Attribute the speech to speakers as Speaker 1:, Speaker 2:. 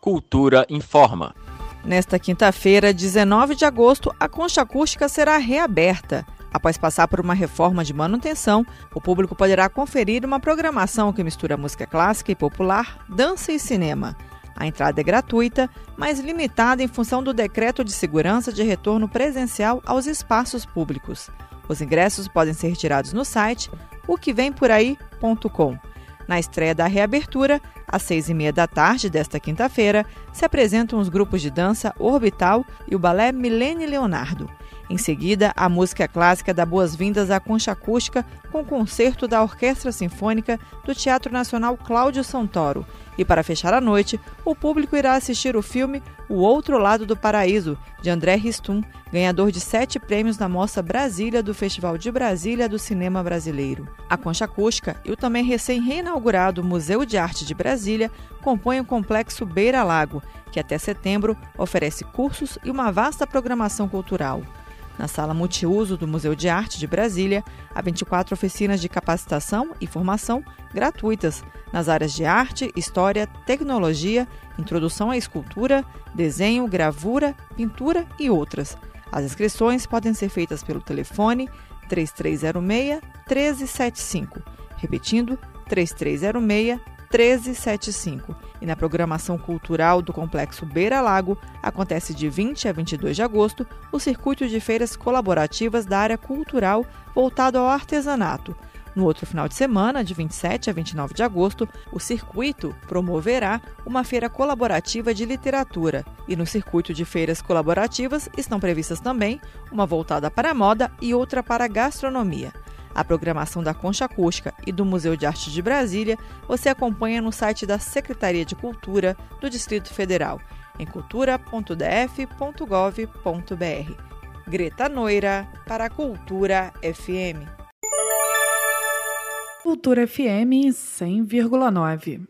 Speaker 1: Cultura informa.
Speaker 2: Nesta quinta-feira, 19 de agosto, a Concha Acústica será reaberta. Após passar por uma reforma de manutenção, o público poderá conferir uma programação que mistura música clássica e popular, dança e cinema. A entrada é gratuita, mas limitada em função do decreto de segurança de retorno presencial aos espaços públicos. Os ingressos podem ser retirados no site oquevemporaí.com. Na estreia da reabertura, às seis e meia da tarde desta quinta-feira, se apresentam os grupos de dança Orbital e o balé Milene Leonardo. Em seguida, a música clássica dá boas-vindas à concha acústica com concerto da Orquestra Sinfônica do Teatro Nacional Cláudio Santoro. E para fechar a noite, o público irá assistir o filme O Outro Lado do Paraíso, de André Ristum, ganhador de sete prêmios na Mostra Brasília do Festival de Brasília do Cinema Brasileiro. A concha acústica e o também recém-reinaugurado Museu de Arte de Brasília compõem o complexo Beira Lago, que até setembro oferece cursos e uma vasta programação cultural. Na sala multiuso do Museu de Arte de Brasília, há 24 oficinas de capacitação e formação gratuitas nas áreas de arte, história, tecnologia, introdução à escultura, desenho, gravura, pintura e outras. As inscrições podem ser feitas pelo telefone 3306 1375, repetindo 3306 1375. E na programação cultural do Complexo Beira Lago, acontece de 20 a 22 de agosto o circuito de feiras colaborativas da área cultural voltado ao artesanato. No outro final de semana, de 27 a 29 de agosto, o circuito promoverá uma feira colaborativa de literatura. E no circuito de feiras colaborativas estão previstas também uma voltada para a moda e outra para a gastronomia. A programação da Concha Acústica e do Museu de Arte de Brasília você acompanha no site da Secretaria de Cultura do Distrito Federal, em cultura.df.gov.br. Greta Noira, para a Cultura FM.
Speaker 3: Cultura FM 100,9.